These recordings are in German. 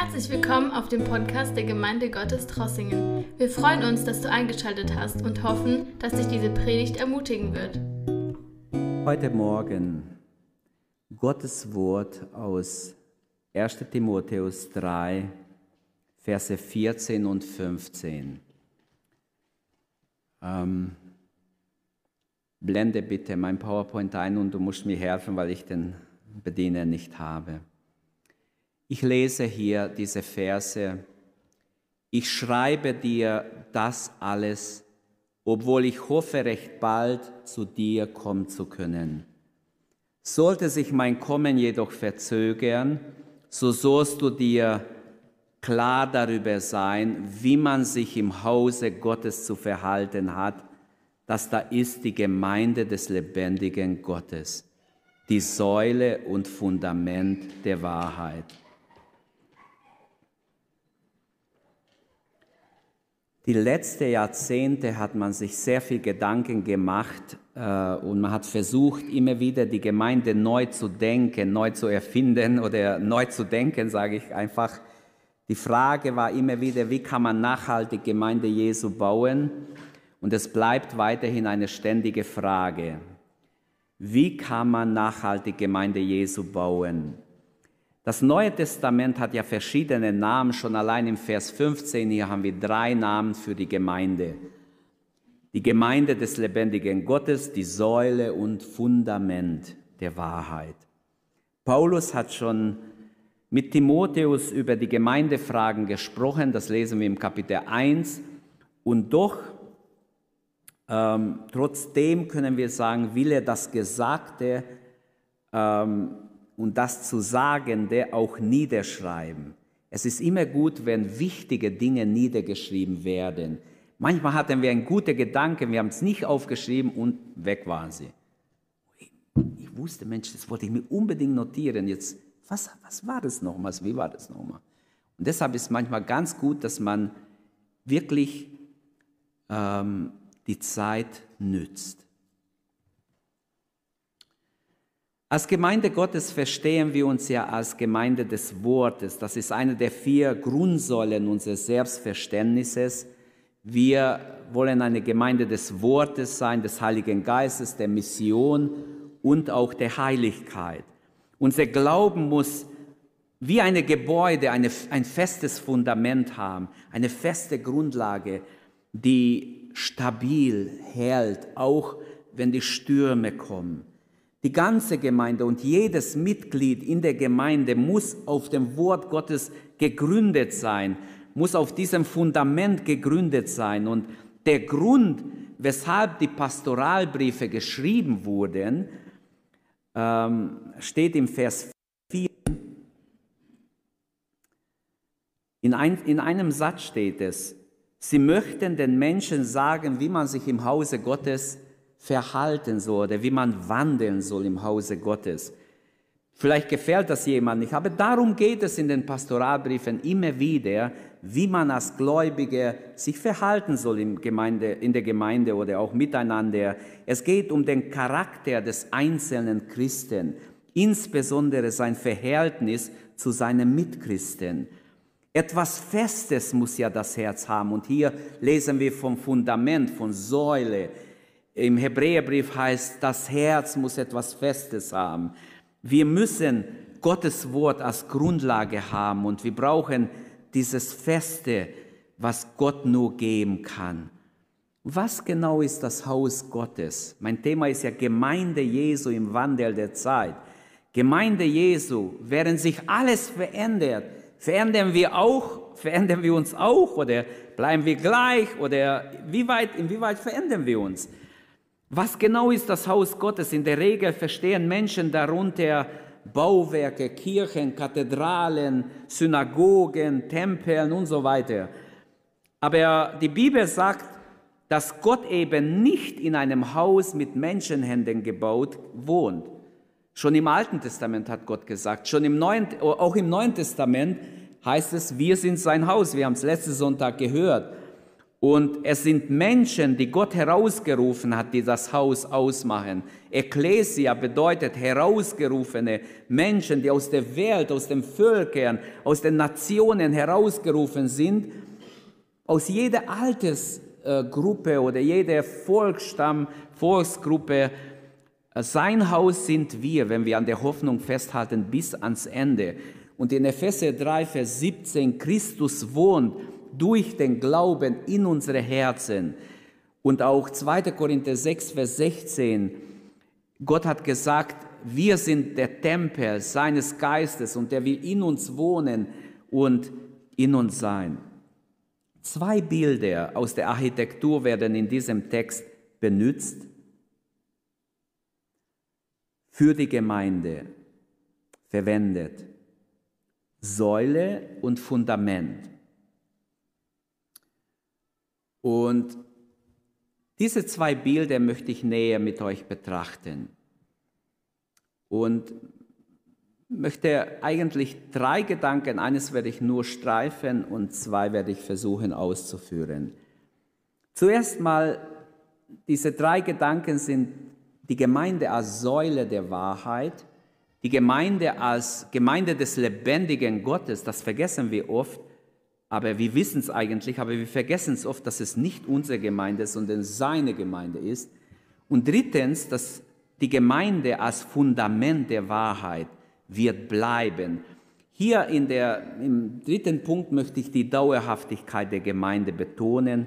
Herzlich willkommen auf dem Podcast der Gemeinde Gottes Trossingen. Wir freuen uns, dass du eingeschaltet hast und hoffen, dass dich diese Predigt ermutigen wird. Heute Morgen Gottes Wort aus 1 Timotheus 3, Verse 14 und 15. Ähm, blende bitte mein PowerPoint ein und du musst mir helfen, weil ich den Bediener nicht habe. Ich lese hier diese Verse. Ich schreibe dir das alles, obwohl ich hoffe, recht bald zu dir kommen zu können. Sollte sich mein Kommen jedoch verzögern, so sollst du dir klar darüber sein, wie man sich im Hause Gottes zu verhalten hat, dass da ist die Gemeinde des lebendigen Gottes, die Säule und Fundament der Wahrheit. Die letzten Jahrzehnte hat man sich sehr viel Gedanken gemacht äh, und man hat versucht, immer wieder die Gemeinde neu zu denken, neu zu erfinden oder neu zu denken, sage ich einfach. Die Frage war immer wieder, wie kann man nachhaltig Gemeinde Jesu bauen? Und es bleibt weiterhin eine ständige Frage. Wie kann man nachhaltig Gemeinde Jesu bauen? Das Neue Testament hat ja verschiedene Namen, schon allein im Vers 15 hier haben wir drei Namen für die Gemeinde. Die Gemeinde des lebendigen Gottes, die Säule und Fundament der Wahrheit. Paulus hat schon mit Timotheus über die Gemeindefragen gesprochen, das lesen wir im Kapitel 1. Und doch, ähm, trotzdem können wir sagen, will er das Gesagte ähm, und das zu sagen, der auch niederschreiben. Es ist immer gut, wenn wichtige Dinge niedergeschrieben werden. Manchmal hatten wir einen guten Gedanke, wir haben es nicht aufgeschrieben und weg waren sie. Ich wusste, Mensch, das wollte ich mir unbedingt notieren. Jetzt, was, was war das nochmals? Wie war das nochmal? Und deshalb ist manchmal ganz gut, dass man wirklich ähm, die Zeit nützt. Als Gemeinde Gottes verstehen wir uns ja als Gemeinde des Wortes. Das ist eine der vier Grundsäulen unseres Selbstverständnisses. Wir wollen eine Gemeinde des Wortes sein, des Heiligen Geistes, der Mission und auch der Heiligkeit. Unser Glauben muss wie eine Gebäude eine, ein festes Fundament haben, eine feste Grundlage, die stabil hält, auch wenn die Stürme kommen. Die ganze Gemeinde und jedes Mitglied in der Gemeinde muss auf dem Wort Gottes gegründet sein, muss auf diesem Fundament gegründet sein. Und der Grund, weshalb die Pastoralbriefe geschrieben wurden, ähm, steht im Vers 4. In, ein, in einem Satz steht es, sie möchten den Menschen sagen, wie man sich im Hause Gottes verhalten soll oder wie man wandeln soll im Hause Gottes. Vielleicht gefällt das jemand nicht, aber darum geht es in den Pastoralbriefen immer wieder, wie man als Gläubiger sich verhalten soll in, Gemeinde, in der Gemeinde oder auch miteinander. Es geht um den Charakter des einzelnen Christen, insbesondere sein Verhältnis zu seinen Mitchristen. Etwas Festes muss ja das Herz haben. Und hier lesen wir vom Fundament, von Säule, im Hebräerbrief heißt, das Herz muss etwas Festes haben. Wir müssen Gottes Wort als Grundlage haben und wir brauchen dieses Feste, was Gott nur geben kann. Was genau ist das Haus Gottes? Mein Thema ist ja Gemeinde Jesu im Wandel der Zeit. Gemeinde Jesu, während sich alles verändert, verändern wir auch, verändern wir uns auch oder bleiben wir gleich oder wie weit, inwieweit verändern wir uns? Was genau ist das Haus Gottes? In der Regel verstehen Menschen darunter Bauwerke, Kirchen, Kathedralen, Synagogen, Tempeln und so weiter. Aber die Bibel sagt, dass Gott eben nicht in einem Haus mit Menschenhänden gebaut wohnt. Schon im Alten Testament hat Gott gesagt, schon im Neuen, auch im Neuen Testament heißt es, wir sind sein Haus. Wir haben es letzten Sonntag gehört. Und es sind Menschen, die Gott herausgerufen hat, die das Haus ausmachen. Ecclesia bedeutet herausgerufene Menschen, die aus der Welt, aus den Völkern, aus den Nationen herausgerufen sind, aus jeder Altersgruppe oder jeder Volksstamm, Volksgruppe. Sein Haus sind wir, wenn wir an der Hoffnung festhalten, bis ans Ende. Und in Epheser 3, Vers 17, Christus wohnt durch den Glauben in unsere Herzen. Und auch 2. Korinther 6, Vers 16, Gott hat gesagt, wir sind der Tempel seines Geistes und der will in uns wohnen und in uns sein. Zwei Bilder aus der Architektur werden in diesem Text benutzt für die Gemeinde verwendet. Säule und Fundament. Und diese zwei Bilder möchte ich näher mit euch betrachten. Und möchte eigentlich drei Gedanken, eines werde ich nur streifen und zwei werde ich versuchen auszuführen. Zuerst mal, diese drei Gedanken sind die Gemeinde als Säule der Wahrheit, die Gemeinde als Gemeinde des lebendigen Gottes, das vergessen wir oft, aber wir wissen es eigentlich, aber wir vergessen es oft, dass es nicht unsere Gemeinde, sondern seine Gemeinde ist. Und drittens, dass die Gemeinde als Fundament der Wahrheit wird bleiben. Hier in der, im dritten Punkt möchte ich die Dauerhaftigkeit der Gemeinde betonen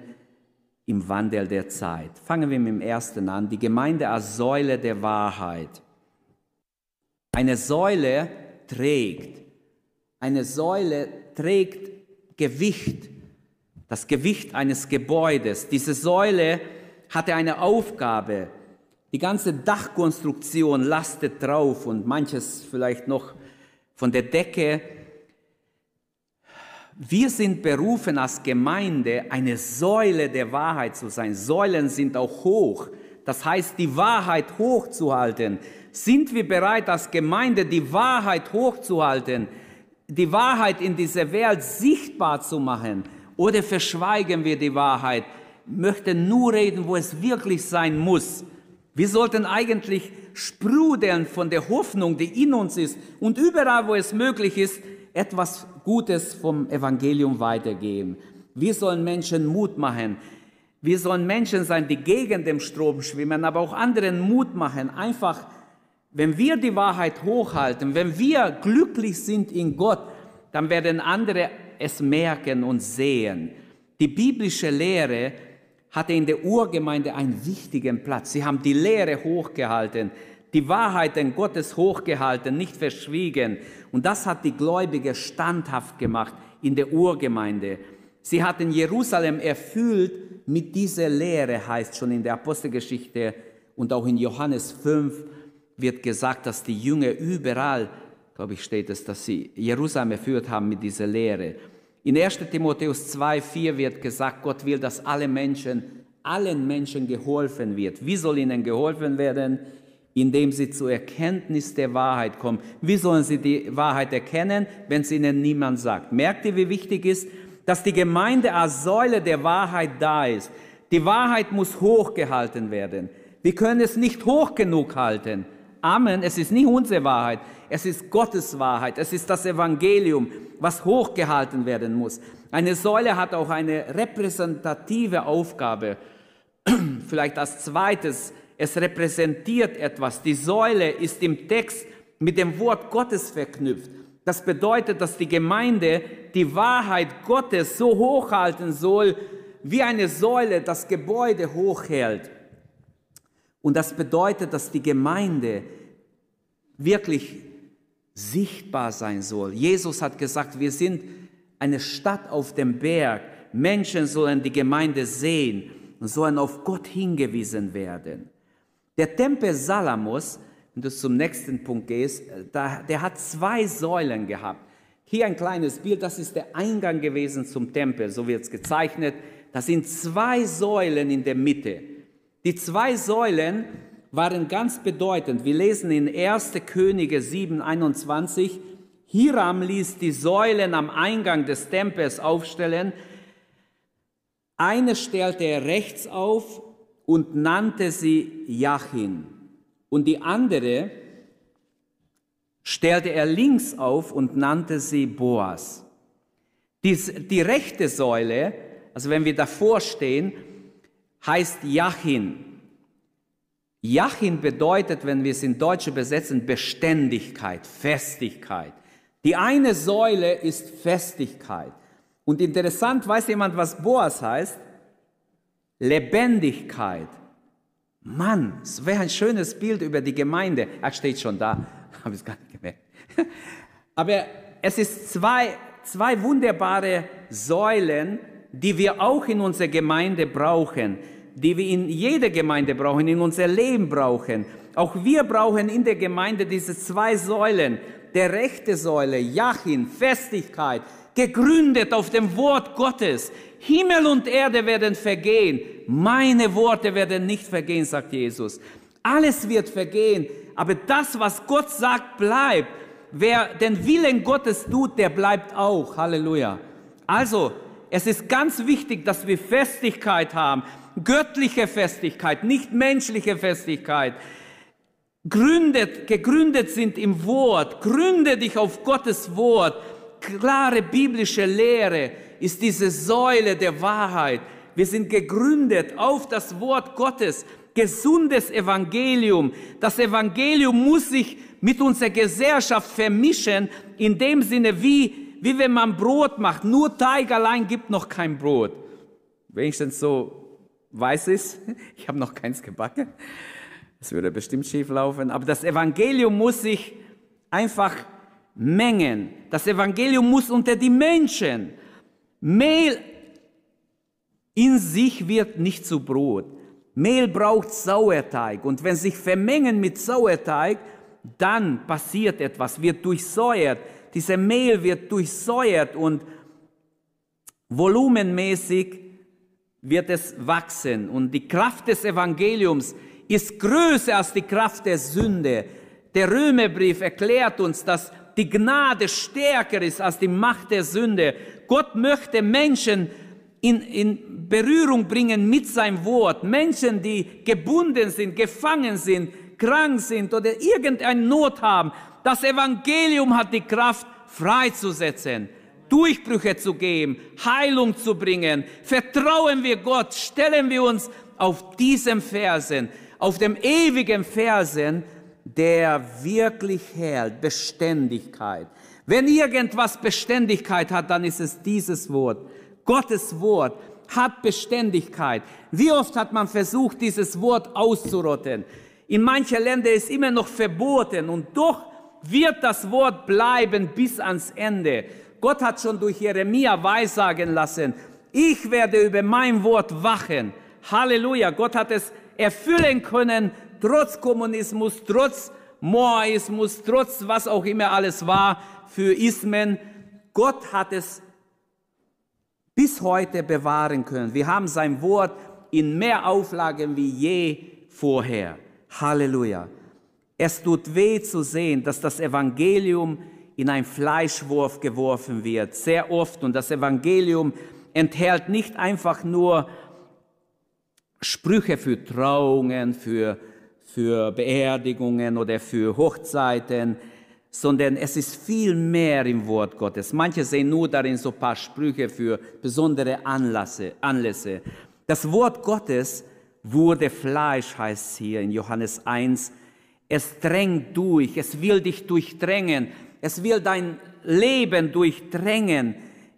im Wandel der Zeit. Fangen wir mit dem ersten an. Die Gemeinde als Säule der Wahrheit. Eine Säule trägt. Eine Säule trägt Gewicht, das Gewicht eines Gebäudes. Diese Säule hatte eine Aufgabe. Die ganze Dachkonstruktion lastet drauf und manches vielleicht noch von der Decke. Wir sind berufen als Gemeinde, eine Säule der Wahrheit zu sein. Säulen sind auch hoch. Das heißt, die Wahrheit hochzuhalten. Sind wir bereit, als Gemeinde die Wahrheit hochzuhalten? Die Wahrheit in dieser Welt sichtbar zu machen oder verschweigen wir die Wahrheit, möchten nur reden, wo es wirklich sein muss. Wir sollten eigentlich sprudeln von der Hoffnung, die in uns ist und überall, wo es möglich ist, etwas Gutes vom Evangelium weitergeben. Wir sollen Menschen Mut machen. Wir sollen Menschen sein, die gegen den Strom schwimmen, aber auch anderen Mut machen, einfach wenn wir die Wahrheit hochhalten, wenn wir glücklich sind in Gott, dann werden andere es merken und sehen. Die biblische Lehre hatte in der Urgemeinde einen wichtigen Platz. Sie haben die Lehre hochgehalten, die Wahrheiten Gottes hochgehalten, nicht verschwiegen. Und das hat die Gläubige standhaft gemacht in der Urgemeinde. Sie hatten Jerusalem erfüllt mit dieser Lehre, heißt schon in der Apostelgeschichte und auch in Johannes 5 wird gesagt, dass die Jünger überall, glaube ich, steht es, dass sie Jerusalem erführt haben mit dieser Lehre. In 1 Timotheus 2, 4 wird gesagt, Gott will, dass alle Menschen, allen Menschen geholfen wird. Wie soll ihnen geholfen werden? Indem sie zur Erkenntnis der Wahrheit kommen. Wie sollen sie die Wahrheit erkennen, wenn es ihnen niemand sagt? Merkt ihr, wie wichtig ist, dass die Gemeinde als Säule der Wahrheit da ist? Die Wahrheit muss hochgehalten werden. Wir können es nicht hoch genug halten. Amen. Es ist nicht unsere Wahrheit, es ist Gottes Wahrheit, es ist das Evangelium, was hochgehalten werden muss. Eine Säule hat auch eine repräsentative Aufgabe. Vielleicht als zweites, es repräsentiert etwas. Die Säule ist im Text mit dem Wort Gottes verknüpft. Das bedeutet, dass die Gemeinde die Wahrheit Gottes so hochhalten soll, wie eine Säule das Gebäude hochhält. Und das bedeutet, dass die Gemeinde wirklich sichtbar sein soll. Jesus hat gesagt, wir sind eine Stadt auf dem Berg. Menschen sollen die Gemeinde sehen und sollen auf Gott hingewiesen werden. Der Tempel Salamos, wenn du zum nächsten Punkt gehst, der hat zwei Säulen gehabt. Hier ein kleines Bild, das ist der Eingang gewesen zum Tempel, so wird es gezeichnet. Da sind zwei Säulen in der Mitte. Die zwei Säulen waren ganz bedeutend. Wir lesen in 1. Könige 7, 21, Hiram ließ die Säulen am Eingang des Tempels aufstellen. Eine stellte er rechts auf und nannte sie Jachin. Und die andere stellte er links auf und nannte sie Boas. Die, die rechte Säule, also wenn wir davor stehen, heißt Jachin. Jachin bedeutet, wenn wir es in Deutsch übersetzen, Beständigkeit, Festigkeit. Die eine Säule ist Festigkeit. Und interessant, weiß jemand, was Boas heißt? Lebendigkeit. Mann, es wäre ein schönes Bild über die Gemeinde. Er steht schon da, habe ich es gar nicht gemerkt. Aber es ist zwei, zwei wunderbare Säulen, die wir auch in unserer Gemeinde brauchen, die wir in jeder Gemeinde brauchen, in unser Leben brauchen. Auch wir brauchen in der Gemeinde diese zwei Säulen. Der rechte Säule, Jachin, Festigkeit, gegründet auf dem Wort Gottes. Himmel und Erde werden vergehen, meine Worte werden nicht vergehen, sagt Jesus. Alles wird vergehen, aber das, was Gott sagt, bleibt. Wer den Willen Gottes tut, der bleibt auch. Halleluja. Also, es ist ganz wichtig, dass wir Festigkeit haben, göttliche Festigkeit, nicht menschliche Festigkeit. Gründet, gegründet sind im Wort, gründe dich auf Gottes Wort klare biblische Lehre ist diese Säule der Wahrheit. Wir sind gegründet auf das Wort Gottes, gesundes Evangelium. Das Evangelium muss sich mit unserer Gesellschaft vermischen, in dem Sinne, wie, wie wenn man Brot macht. Nur Teig allein gibt noch kein Brot. Wenigstens so weiß es. Ich habe noch keins gebacken. Das würde bestimmt schief laufen. Aber das Evangelium muss sich einfach Mengen. Das Evangelium muss unter die Menschen. Mehl in sich wird nicht zu Brot. Mehl braucht Sauerteig. Und wenn sich vermengen mit Sauerteig, dann passiert etwas, wird durchsäuert. Dieser Mehl wird durchsäuert und volumenmäßig wird es wachsen. Und die Kraft des Evangeliums ist größer als die Kraft der Sünde. Der Römerbrief erklärt uns, dass die Gnade stärker ist als die Macht der Sünde. Gott möchte Menschen in, in Berührung bringen mit seinem Wort. Menschen, die gebunden sind, gefangen sind, krank sind oder irgendeine Not haben. Das Evangelium hat die Kraft, freizusetzen, Durchbrüche zu geben, Heilung zu bringen. Vertrauen wir Gott, stellen wir uns auf diesem Fersen, auf dem ewigen Fersen, der wirklich hält, Beständigkeit. Wenn irgendwas Beständigkeit hat, dann ist es dieses Wort. Gottes Wort hat Beständigkeit. Wie oft hat man versucht, dieses Wort auszurotten? In manchen Ländern ist immer noch verboten und doch wird das Wort bleiben bis ans Ende. Gott hat schon durch Jeremia weissagen lassen, ich werde über mein Wort wachen. Halleluja, Gott hat es erfüllen können trotz Kommunismus, trotz Moaismus, trotz was auch immer alles war für Ismen. Gott hat es bis heute bewahren können. Wir haben sein Wort in mehr Auflagen wie je vorher. Halleluja. Es tut weh zu sehen, dass das Evangelium in ein Fleischwurf geworfen wird, sehr oft. Und das Evangelium enthält nicht einfach nur Sprüche für Trauungen, für für Beerdigungen oder für Hochzeiten, sondern es ist viel mehr im Wort Gottes. Manche sehen nur darin so ein paar Sprüche für besondere Anlässe. Anlässe. Das Wort Gottes wurde Fleisch, heißt es hier in Johannes 1. Es drängt durch, es will dich durchdrängen, es will dein Leben durchdrängen,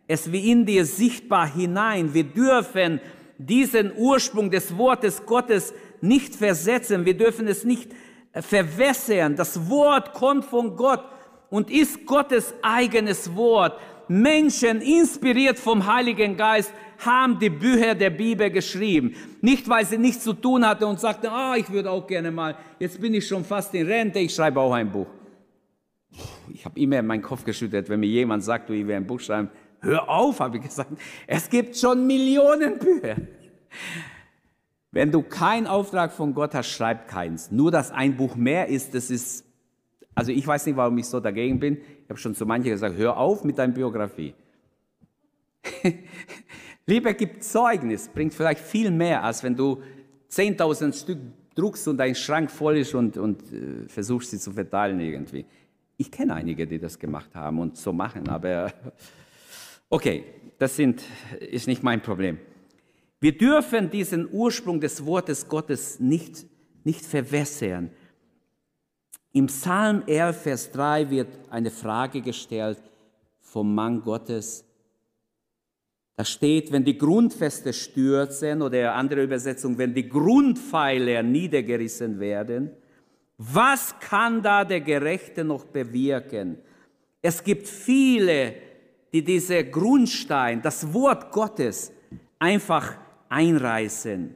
es will in dir sichtbar hinein. Wir dürfen diesen Ursprung des Wortes Gottes nicht versetzen, wir dürfen es nicht äh, verwässern. Das Wort kommt von Gott und ist Gottes eigenes Wort. Menschen, inspiriert vom Heiligen Geist, haben die Bücher der Bibel geschrieben. Nicht, weil sie nichts zu tun hatten und sagten, ah, ich würde auch gerne mal, jetzt bin ich schon fast in Rente, ich schreibe auch ein Buch. Ich habe immer meinen Kopf geschüttelt, wenn mir jemand sagt, du, ich will ein Buch schreiben. Hör auf, habe ich gesagt. Es gibt schon Millionen Bücher. Wenn du keinen Auftrag von Gott hast, schreib keins. Nur, dass ein Buch mehr ist, das ist, also ich weiß nicht, warum ich so dagegen bin. Ich habe schon zu manchen gesagt, hör auf mit deiner Biografie. Liebe gibt Zeugnis, bringt vielleicht viel mehr, als wenn du 10.000 Stück druckst und dein Schrank voll ist und, und äh, versuchst sie zu verteilen irgendwie. Ich kenne einige, die das gemacht haben und so machen, aber okay, das sind, ist nicht mein Problem. Wir dürfen diesen Ursprung des Wortes Gottes nicht, nicht verwässern. Im Psalm 11, Vers 3 wird eine Frage gestellt vom Mann Gottes. Da steht, wenn die Grundfeste stürzen oder andere Übersetzung, wenn die Grundpfeiler niedergerissen werden, was kann da der Gerechte noch bewirken? Es gibt viele, die diese Grundstein, das Wort Gottes, einfach einreißen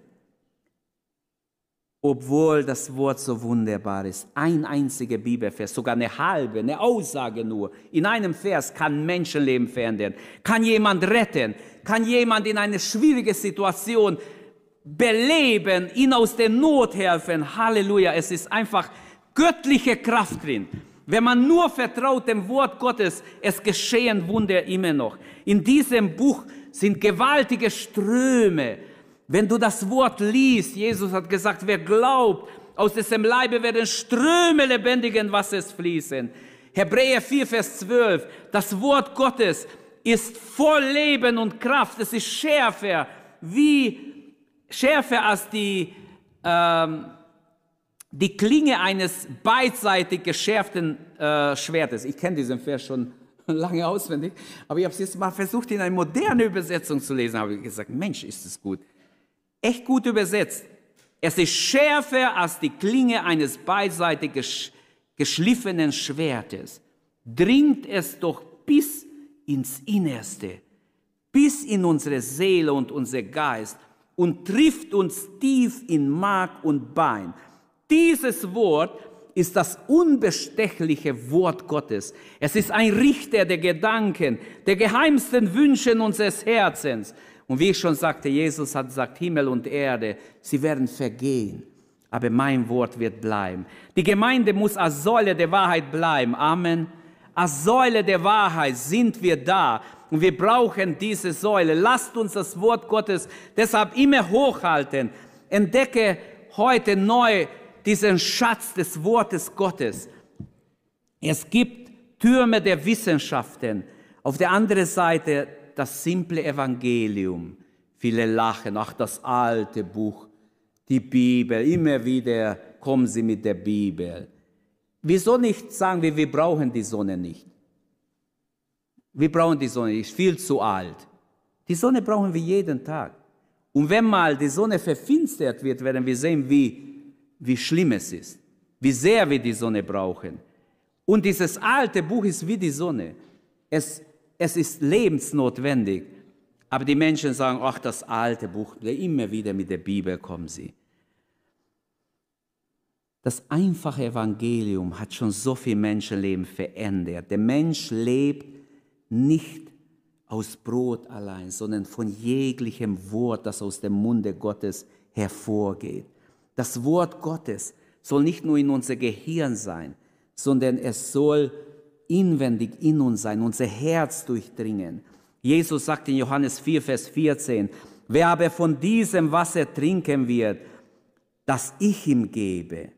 obwohl das Wort so wunderbar ist. Ein einziger Bibelvers, sogar eine halbe, eine Aussage nur. In einem Vers kann Menschenleben verändern, kann jemand retten, kann jemand in eine schwierige Situation beleben, ihn aus der Not helfen. Halleluja, es ist einfach göttliche Kraft drin. Wenn man nur vertraut dem Wort Gottes, es geschehen Wunder immer noch. In diesem Buch sind gewaltige Ströme wenn du das Wort liest, Jesus hat gesagt, wer glaubt, aus diesem Leibe werden Ströme lebendigen Wassers fließen. Hebräer 4, Vers 12, das Wort Gottes ist voll Leben und Kraft. Es ist schärfer, wie schärfer als die, ähm, die Klinge eines beidseitig geschärften äh, Schwertes. Ich kenne diesen Vers schon lange auswendig, aber ich habe es jetzt mal versucht, in eine moderne Übersetzung zu lesen. Habe ich gesagt, Mensch, ist es gut echt gut übersetzt. Es ist schärfer als die Klinge eines beidseitig geschliffenen Schwertes. Dringt es doch bis ins Innerste, bis in unsere Seele und unser Geist und trifft uns tief in Mark und Bein. Dieses Wort ist das unbestechliche Wort Gottes. Es ist ein Richter der Gedanken, der geheimsten Wünsche unseres Herzens. Und wie ich schon sagte, Jesus hat gesagt, Himmel und Erde, sie werden vergehen, aber mein Wort wird bleiben. Die Gemeinde muss als Säule der Wahrheit bleiben. Amen. Als Säule der Wahrheit sind wir da und wir brauchen diese Säule. Lasst uns das Wort Gottes deshalb immer hochhalten. Entdecke heute neu diesen Schatz des Wortes Gottes. Es gibt Türme der Wissenschaften. Auf der anderen Seite das simple Evangelium. Viele lachen, ach das alte Buch, die Bibel, immer wieder kommen sie mit der Bibel. Wieso nicht sagen wir, wir brauchen die Sonne nicht? Wir brauchen die Sonne nicht, viel zu alt. Die Sonne brauchen wir jeden Tag. Und wenn mal die Sonne verfinstert wird, werden wir sehen, wie, wie schlimm es ist, wie sehr wir die Sonne brauchen. Und dieses alte Buch ist wie die Sonne. Es es ist lebensnotwendig. Aber die Menschen sagen, ach, das alte Buch, immer wieder mit der Bibel kommen sie. Das einfache Evangelium hat schon so viel Menschenleben verändert. Der Mensch lebt nicht aus Brot allein, sondern von jeglichem Wort, das aus dem Munde Gottes hervorgeht. Das Wort Gottes soll nicht nur in unser Gehirn sein, sondern es soll inwendig in uns sein, unser Herz durchdringen. Jesus sagt in Johannes 4, Vers 14, wer aber von diesem Wasser trinken wird, das ich ihm gebe,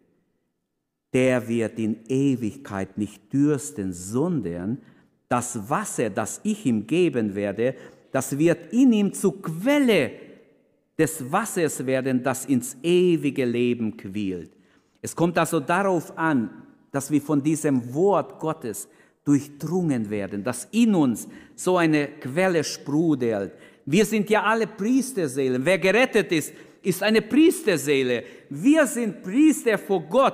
der wird in Ewigkeit nicht dürsten, sondern das Wasser, das ich ihm geben werde, das wird in ihm zur Quelle des Wassers werden, das ins ewige Leben quillt. Es kommt also darauf an, dass wir von diesem Wort Gottes durchdrungen werden, dass in uns so eine Quelle sprudelt. Wir sind ja alle Priesterseelen. Wer gerettet ist, ist eine Priesterseele. Wir sind Priester vor Gott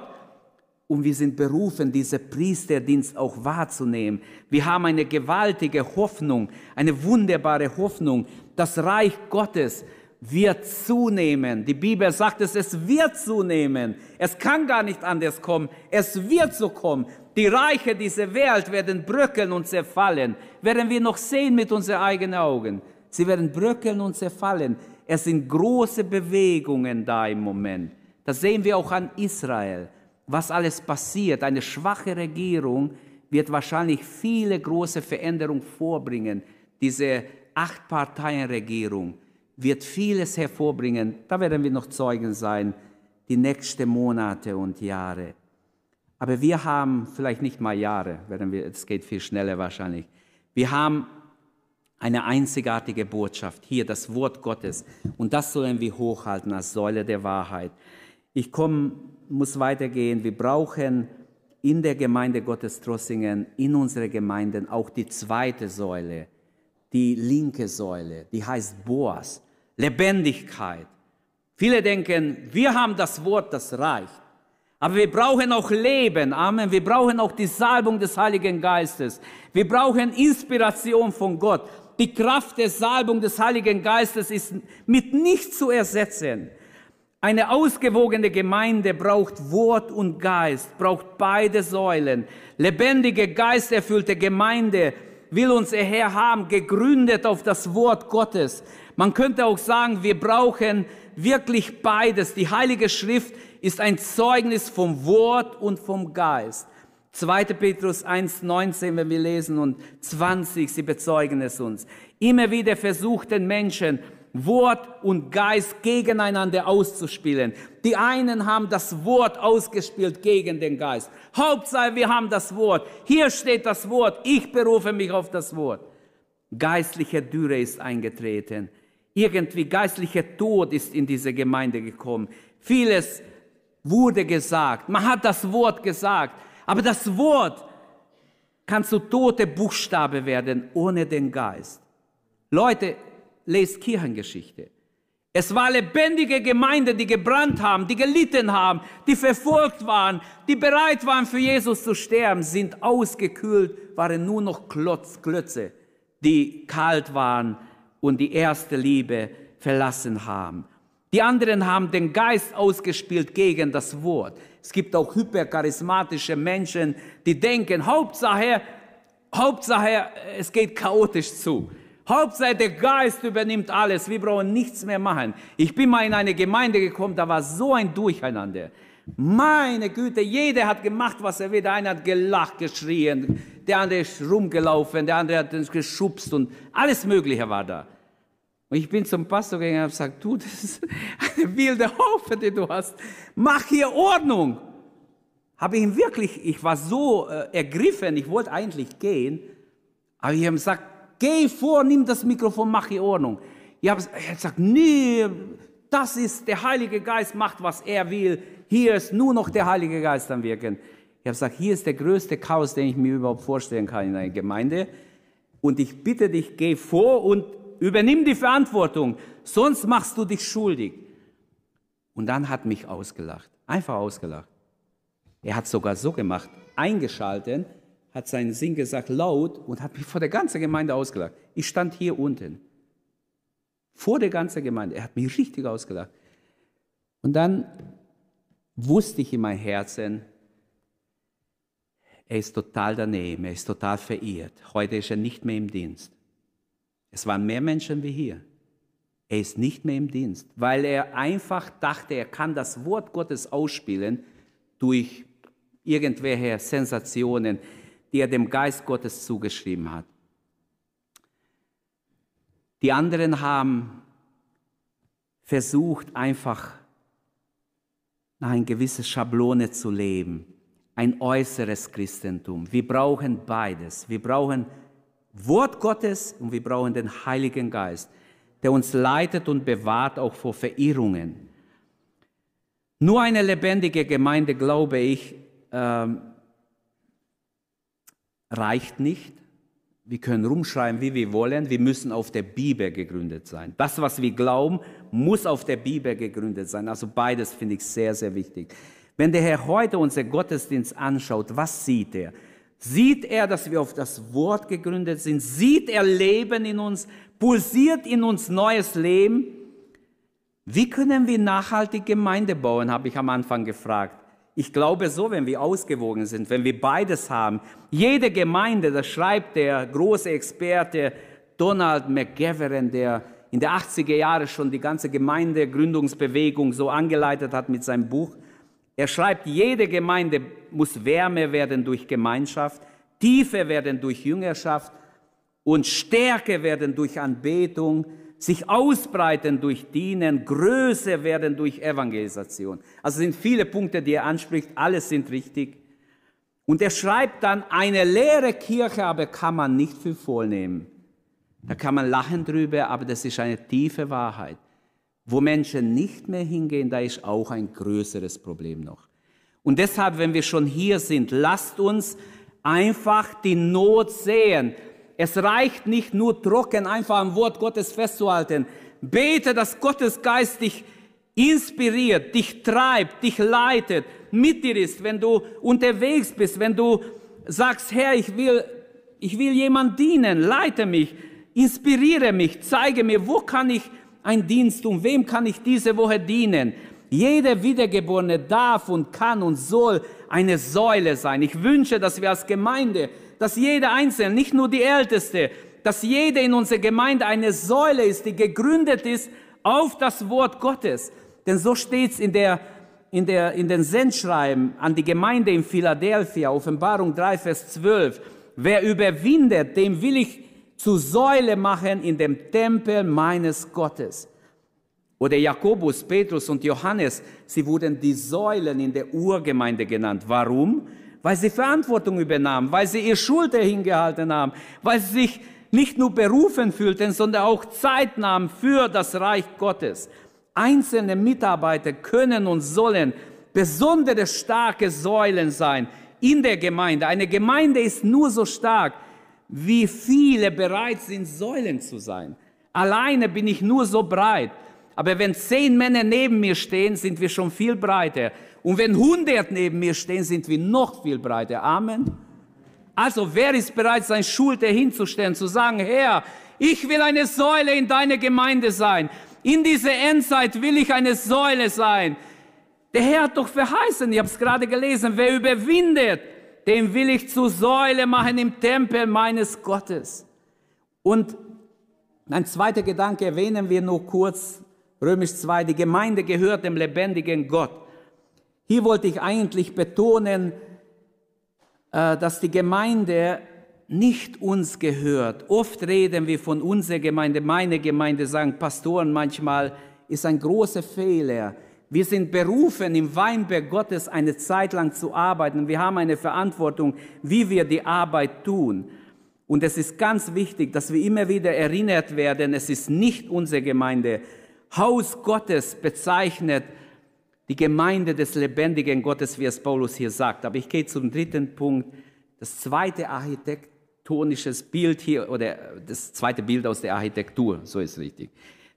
und wir sind berufen, diesen Priesterdienst auch wahrzunehmen. Wir haben eine gewaltige Hoffnung, eine wunderbare Hoffnung. Das Reich Gottes wird zunehmen. Die Bibel sagt es, es wird zunehmen. Es kann gar nicht anders kommen. Es wird so kommen. Die Reiche dieser Welt werden bröckeln und zerfallen. Werden wir noch sehen mit unseren eigenen Augen. Sie werden bröckeln und zerfallen. Es sind große Bewegungen da im Moment. Das sehen wir auch an Israel. Was alles passiert. Eine schwache Regierung wird wahrscheinlich viele große Veränderungen vorbringen. Diese Acht-Parteien-Regierung wird vieles hervorbringen. Da werden wir noch Zeugen sein, die nächsten Monate und Jahre. Aber wir haben vielleicht nicht mal Jahre, es geht viel schneller wahrscheinlich. Wir haben eine einzigartige Botschaft, hier das Wort Gottes. Und das sollen wir hochhalten als Säule der Wahrheit. Ich komm, muss weitergehen. Wir brauchen in der Gemeinde Gottes Trossingen, in unserer Gemeinden auch die zweite Säule, die linke Säule, die heißt Boas, Lebendigkeit. Viele denken, wir haben das Wort, das reicht. Aber wir brauchen auch Leben. Amen. Wir brauchen auch die Salbung des Heiligen Geistes. Wir brauchen Inspiration von Gott. Die Kraft der Salbung des Heiligen Geistes ist mit nichts zu ersetzen. Eine ausgewogene Gemeinde braucht Wort und Geist, braucht beide Säulen. Lebendige, geisterfüllte Gemeinde will uns Herr haben, gegründet auf das Wort Gottes. Man könnte auch sagen, wir brauchen wirklich beides. Die Heilige Schrift ist ein Zeugnis vom Wort und vom Geist. 2. Petrus 1, 19, wenn wir lesen, und 20, sie bezeugen es uns. Immer wieder versucht den Menschen, Wort und Geist gegeneinander auszuspielen. Die einen haben das Wort ausgespielt gegen den Geist. Hauptsache, wir haben das Wort. Hier steht das Wort. Ich berufe mich auf das Wort. Geistliche Dürre ist eingetreten. Irgendwie geistlicher Tod ist in diese Gemeinde gekommen. Vieles wurde gesagt. Man hat das Wort gesagt. Aber das Wort kann zu tote Buchstabe werden ohne den Geist. Leute, lest Kirchengeschichte. Es war lebendige Gemeinde, die gebrannt haben, die gelitten haben, die verfolgt waren, die bereit waren für Jesus zu sterben, sind ausgekühlt, waren nur noch Klotz, Klötze, die kalt waren und die erste Liebe verlassen haben. Die anderen haben den Geist ausgespielt gegen das Wort. Es gibt auch hypercharismatische Menschen, die denken, Hauptsache, Hauptsache, es geht chaotisch zu. Hauptsache, der Geist übernimmt alles. Wir brauchen nichts mehr machen. Ich bin mal in eine Gemeinde gekommen, da war so ein Durcheinander. Meine Güte, jeder hat gemacht, was er will. Der eine hat gelacht, geschrien, der andere ist rumgelaufen, der andere hat geschubst und alles Mögliche war da. Und ich bin zum Pastor gegangen und habe gesagt, du, das ist eine wilde Haufe, die du hast. Mach hier Ordnung. Habe ich ihm wirklich, ich war so äh, ergriffen, ich wollte eigentlich gehen, aber ich habe gesagt, geh vor, nimm das Mikrofon, mach hier Ordnung. Ich habe gesagt, nee, das ist, der Heilige Geist macht, was er will. Hier ist nur noch der Heilige Geist am Wirken. Ich habe gesagt, hier ist der größte Chaos, den ich mir überhaupt vorstellen kann in einer Gemeinde. Und ich bitte dich, geh vor und übernimm die Verantwortung, sonst machst du dich schuldig. Und dann hat mich ausgelacht, einfach ausgelacht. Er hat sogar so gemacht, eingeschalten, hat seinen Sinn gesagt laut und hat mich vor der ganzen Gemeinde ausgelacht. Ich stand hier unten, vor der ganzen Gemeinde. Er hat mich richtig ausgelacht. Und dann wusste ich in meinem Herzen, er ist total daneben, er ist total verirrt. Heute ist er nicht mehr im Dienst. Es waren mehr Menschen wie hier. Er ist nicht mehr im Dienst, weil er einfach dachte, er kann das Wort Gottes ausspielen durch irgendwelche Sensationen, die er dem Geist Gottes zugeschrieben hat. Die anderen haben versucht, einfach nach einer gewissen Schablone zu leben, ein äußeres Christentum. Wir brauchen beides. Wir brauchen Wort Gottes und wir brauchen den Heiligen Geist, der uns leitet und bewahrt auch vor Verirrungen. Nur eine lebendige Gemeinde, glaube ich, ähm, reicht nicht. Wir können rumschreiben, wie wir wollen. Wir müssen auf der Bibel gegründet sein. Das, was wir glauben, muss auf der Bibel gegründet sein. Also beides finde ich sehr, sehr wichtig. Wenn der Herr heute unser Gottesdienst anschaut, was sieht er? Sieht er, dass wir auf das Wort gegründet sind? Sieht er Leben in uns? Pulsiert in uns neues Leben? Wie können wir nachhaltig Gemeinde bauen, habe ich am Anfang gefragt. Ich glaube so, wenn wir ausgewogen sind, wenn wir beides haben. Jede Gemeinde, das schreibt der große Experte Donald McGavran, der in der 80er Jahre schon die ganze Gemeindegründungsbewegung so angeleitet hat mit seinem Buch, er schreibt, jede Gemeinde muss wärmer werden durch Gemeinschaft, tiefer werden durch Jüngerschaft und Stärke werden durch Anbetung, sich ausbreiten durch Dienen, Größe werden durch Evangelisation. Also sind viele Punkte, die er anspricht, alles sind richtig. Und er schreibt dann, eine leere Kirche aber kann man nicht für voll nehmen. Da kann man lachen drüber, aber das ist eine tiefe Wahrheit. Wo Menschen nicht mehr hingehen, da ist auch ein größeres Problem noch. Und deshalb, wenn wir schon hier sind, lasst uns einfach die Not sehen. Es reicht nicht nur trocken einfach am Wort Gottes festzuhalten. Bete, dass Gottes Geist dich inspiriert, dich treibt, dich leitet, mit dir ist, wenn du unterwegs bist, wenn du sagst, Herr, ich will, ich will jemand dienen, leite mich, inspiriere mich, zeige mir, wo kann ich einen Dienst tun, wem kann ich diese Woche dienen. Jeder Wiedergeborene darf und kann und soll eine Säule sein. Ich wünsche, dass wir als Gemeinde, dass jeder Einzelne, nicht nur die Älteste, dass jeder in unserer Gemeinde eine Säule ist, die gegründet ist auf das Wort Gottes. Denn so steht es in, der, in, der, in den Sendschreiben an die Gemeinde in Philadelphia, Offenbarung 3, Vers 12. Wer überwindet, dem will ich zu Säule machen in dem Tempel meines Gottes. Oder Jakobus, Petrus und Johannes, sie wurden die Säulen in der Urgemeinde genannt. Warum? Weil sie Verantwortung übernahmen, weil sie ihr Schulter hingehalten haben, weil sie sich nicht nur berufen fühlten, sondern auch Zeit nahmen für das Reich Gottes. Einzelne Mitarbeiter können und sollen besondere starke Säulen sein in der Gemeinde. Eine Gemeinde ist nur so stark, wie viele bereit sind, Säulen zu sein. Alleine bin ich nur so breit. Aber wenn zehn Männer neben mir stehen, sind wir schon viel breiter. Und wenn hundert neben mir stehen, sind wir noch viel breiter. Amen. Also wer ist bereit, sein Schulter hinzustellen, zu sagen, Herr, ich will eine Säule in deiner Gemeinde sein. In dieser Endzeit will ich eine Säule sein. Der Herr hat doch verheißen, ich habe es gerade gelesen, wer überwindet, den will ich zur Säule machen im Tempel meines Gottes. Und ein zweiter Gedanke erwähnen wir nur kurz, Römisch 2, die Gemeinde gehört dem lebendigen Gott. Hier wollte ich eigentlich betonen, äh, dass die Gemeinde nicht uns gehört. Oft reden wir von unserer Gemeinde, meine Gemeinde, sagen Pastoren manchmal, ist ein großer Fehler. Wir sind berufen, im Weinberg Gottes eine Zeit lang zu arbeiten. Wir haben eine Verantwortung, wie wir die Arbeit tun. Und es ist ganz wichtig, dass wir immer wieder erinnert werden, es ist nicht unsere Gemeinde. Haus Gottes bezeichnet die Gemeinde des lebendigen Gottes, wie es Paulus hier sagt. Aber ich gehe zum dritten Punkt. Das zweite architektonisches Bild hier, oder das zweite Bild aus der Architektur, so ist richtig.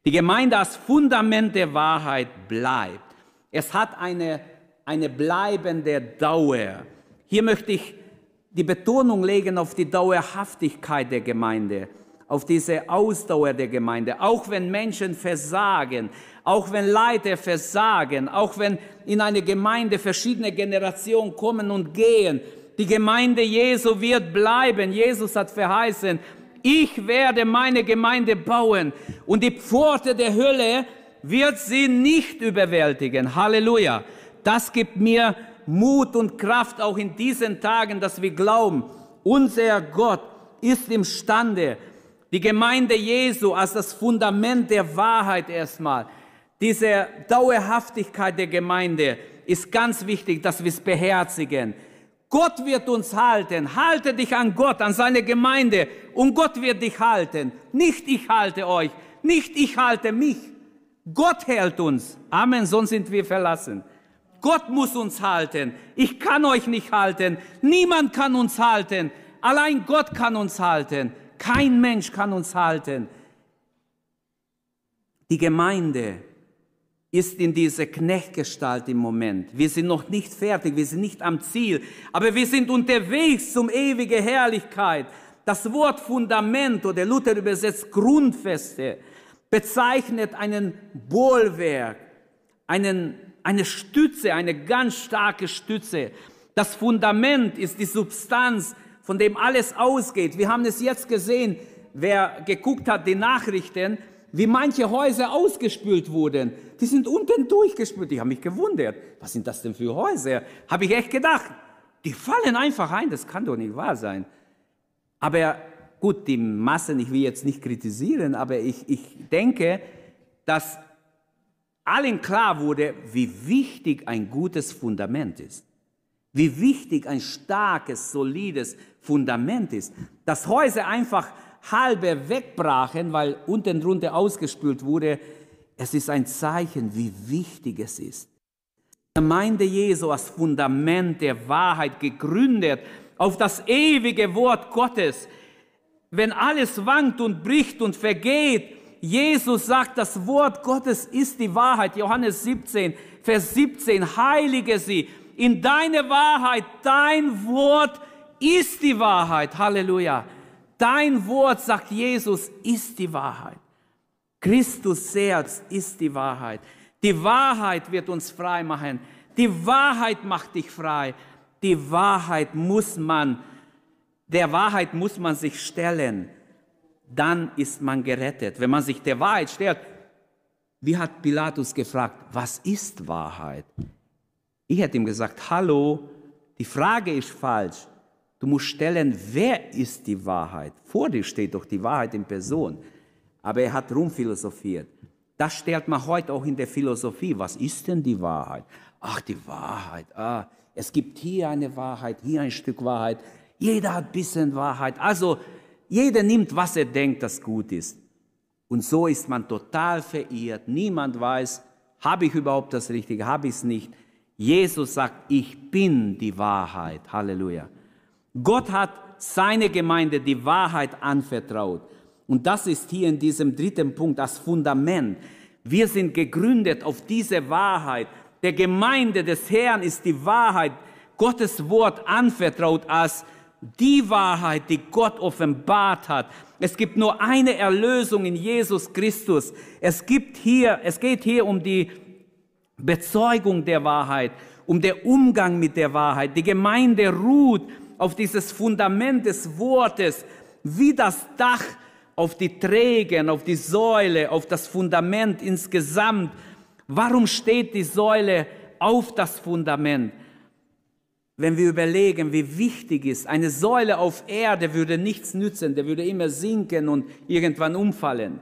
Die Gemeinde als Fundament der Wahrheit bleibt. Es hat eine, eine bleibende Dauer. Hier möchte ich die Betonung legen auf die Dauerhaftigkeit der Gemeinde, auf diese Ausdauer der Gemeinde. Auch wenn Menschen versagen, auch wenn Leiter versagen, auch wenn in eine Gemeinde verschiedene Generationen kommen und gehen, die Gemeinde Jesu wird bleiben. Jesus hat verheißen, ich werde meine Gemeinde bauen und die Pforte der Hölle wird sie nicht überwältigen. Halleluja. Das gibt mir Mut und Kraft auch in diesen Tagen, dass wir glauben, unser Gott ist imstande, die Gemeinde Jesu als das Fundament der Wahrheit erstmal, diese Dauerhaftigkeit der Gemeinde ist ganz wichtig, dass wir es beherzigen. Gott wird uns halten. Halte dich an Gott, an seine Gemeinde und Gott wird dich halten. Nicht ich halte euch, nicht ich halte mich. Gott hält uns. Amen, sonst sind wir verlassen. Gott muss uns halten. Ich kann euch nicht halten. Niemand kann uns halten. Allein Gott kann uns halten. Kein Mensch kann uns halten. Die Gemeinde ist in dieser Knechtgestalt im Moment. Wir sind noch nicht fertig, wir sind nicht am Ziel, aber wir sind unterwegs zum ewige Herrlichkeit. Das Wort Fundament oder Luther übersetzt Grundfeste bezeichnet einen Bollwerk, einen, eine Stütze, eine ganz starke Stütze. Das Fundament ist die Substanz, von dem alles ausgeht. Wir haben es jetzt gesehen, wer geguckt hat, die Nachrichten, wie manche Häuser ausgespült wurden. Die sind unten durchgespült. Ich habe mich gewundert. Was sind das denn für Häuser? Habe ich echt gedacht. Die fallen einfach ein. Das kann doch nicht wahr sein. Aber gut, die Massen, ich will jetzt nicht kritisieren, aber ich, ich denke, dass allen klar wurde, wie wichtig ein gutes Fundament ist. Wie wichtig ein starkes, solides Fundament ist. Dass Häuser einfach halbe wegbrachen, weil unten drunter ausgespült wurde, es ist ein Zeichen, wie wichtig es ist. Die Gemeinde Jesu als Fundament der Wahrheit gegründet auf das ewige Wort Gottes. Wenn alles wankt und bricht und vergeht, Jesus sagt, das Wort Gottes ist die Wahrheit. Johannes 17, Vers 17, heilige sie in deine Wahrheit. Dein Wort ist die Wahrheit. Halleluja. Dein Wort, sagt Jesus, ist die Wahrheit. Christus selbst ist die Wahrheit. Die Wahrheit wird uns frei machen. Die Wahrheit macht dich frei. Die Wahrheit muss man, der Wahrheit muss man sich stellen. Dann ist man gerettet. Wenn man sich der Wahrheit stellt, wie hat Pilatus gefragt, was ist Wahrheit? Ich hätte ihm gesagt, hallo, die Frage ist falsch. Du musst stellen, wer ist die Wahrheit? Vor dir steht doch die Wahrheit in Person. Aber er hat rumphilosophiert. Das stellt man heute auch in der Philosophie. Was ist denn die Wahrheit? Ach, die Wahrheit. Ah, es gibt hier eine Wahrheit, hier ein Stück Wahrheit. Jeder hat ein bisschen Wahrheit. Also, jeder nimmt, was er denkt, das gut ist. Und so ist man total verirrt. Niemand weiß, habe ich überhaupt das Richtige, habe ich es nicht. Jesus sagt, ich bin die Wahrheit. Halleluja. Gott hat seine Gemeinde die Wahrheit anvertraut. Und das ist hier in diesem dritten Punkt das Fundament. Wir sind gegründet auf diese Wahrheit. Der Gemeinde des Herrn ist die Wahrheit, Gottes Wort anvertraut als die Wahrheit, die Gott offenbart hat. Es gibt nur eine Erlösung in Jesus Christus. Es gibt hier, es geht hier um die Bezeugung der Wahrheit, um den Umgang mit der Wahrheit. Die Gemeinde ruht auf dieses Fundament des Wortes, wie das Dach auf die Trägen, auf die Säule, auf das Fundament insgesamt. Warum steht die Säule auf das Fundament? Wenn wir überlegen, wie wichtig ist, eine Säule auf Erde würde nichts nützen, der würde immer sinken und irgendwann umfallen.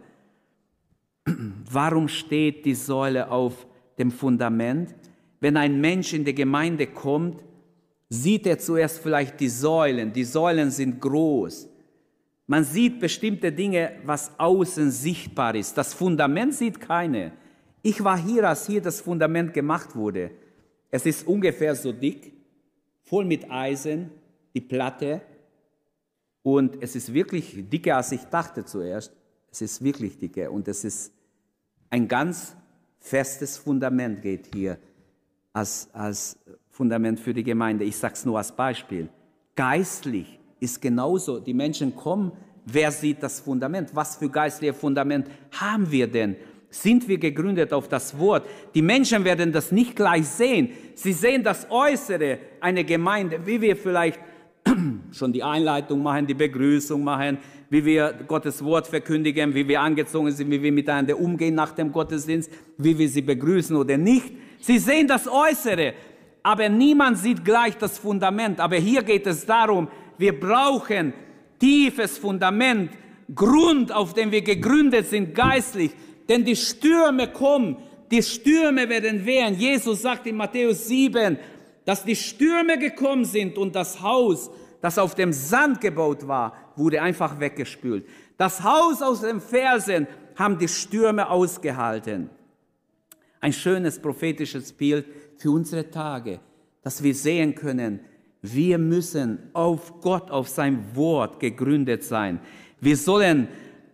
Warum steht die Säule auf dem Fundament? Wenn ein Mensch in die Gemeinde kommt, sieht er zuerst vielleicht die Säulen. Die Säulen sind groß. Man sieht bestimmte Dinge, was außen sichtbar ist. Das Fundament sieht keine. Ich war hier, als hier das Fundament gemacht wurde. Es ist ungefähr so dick, voll mit Eisen, die Platte. Und es ist wirklich dicker, als ich dachte zuerst. Es ist wirklich dicker und es ist ein ganz festes Fundament geht hier als, als Fundament für die Gemeinde. Ich sage es nur als Beispiel. Geistlich ist genauso. Die Menschen kommen, wer sieht das Fundament? Was für geistliche Fundament haben wir denn? Sind wir gegründet auf das Wort? Die Menschen werden das nicht gleich sehen. Sie sehen das Äußere einer Gemeinde, wie wir vielleicht schon die Einleitung machen, die Begrüßung machen, wie wir Gottes Wort verkündigen, wie wir angezogen sind, wie wir miteinander umgehen nach dem Gottesdienst, wie wir sie begrüßen oder nicht. Sie sehen das Äußere, aber niemand sieht gleich das Fundament. Aber hier geht es darum, wir brauchen tiefes Fundament, Grund, auf dem wir gegründet sind, geistlich. Denn die Stürme kommen, die Stürme werden wehren. Jesus sagt in Matthäus 7, dass die Stürme gekommen sind und das Haus, das auf dem Sand gebaut war, wurde einfach weggespült. Das Haus aus den Felsen haben die Stürme ausgehalten. Ein schönes prophetisches Bild für unsere Tage, dass wir sehen können, wir müssen auf Gott, auf sein Wort gegründet sein. Wir sollen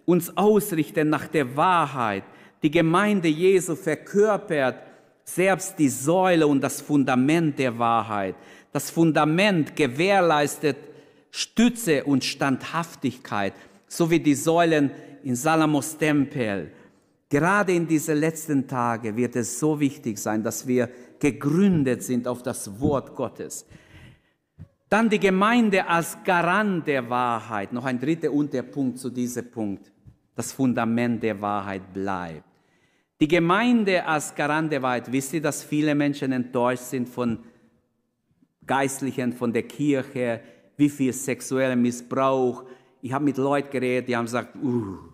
uns ausrichten nach der Wahrheit. Die Gemeinde Jesu verkörpert selbst die Säule und das Fundament der Wahrheit. Das Fundament gewährleistet Stütze und Standhaftigkeit, so wie die Säulen in Salamos Tempel. Gerade in diese letzten Tage wird es so wichtig sein, dass wir gegründet sind auf das Wort Gottes. Dann die Gemeinde als Garant der Wahrheit. Noch ein dritter Unterpunkt zu diesem Punkt. Das Fundament der Wahrheit bleibt. Die Gemeinde als Garant der Wahrheit. Wisst ihr, dass viele Menschen enttäuscht sind von Geistlichen, von der Kirche, wie viel sexueller Missbrauch ich habe mit Leuten geredet, die haben gesagt, uh,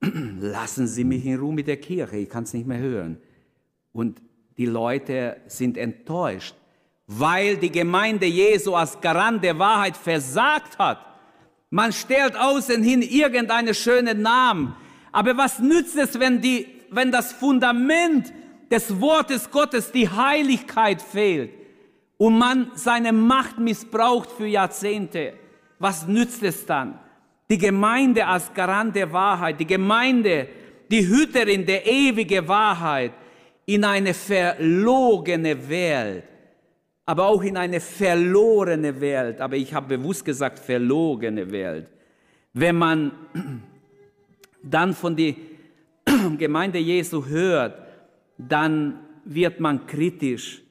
lassen Sie mich in Ruhe mit der Kirche, ich kann es nicht mehr hören. Und die Leute sind enttäuscht, weil die Gemeinde Jesu als Garant der Wahrheit versagt hat. Man stellt außen hin irgendeinen schönen Namen. Aber was nützt es, wenn, die, wenn das Fundament des Wortes Gottes, die Heiligkeit fehlt und man seine Macht missbraucht für Jahrzehnte? Was nützt es dann? Die Gemeinde als Garant der Wahrheit, die Gemeinde, die Hüterin der ewigen Wahrheit in eine verlogene Welt, aber auch in eine verlorene Welt, aber ich habe bewusst gesagt verlogene Welt. Wenn man dann von der Gemeinde Jesu hört, dann wird man kritisch.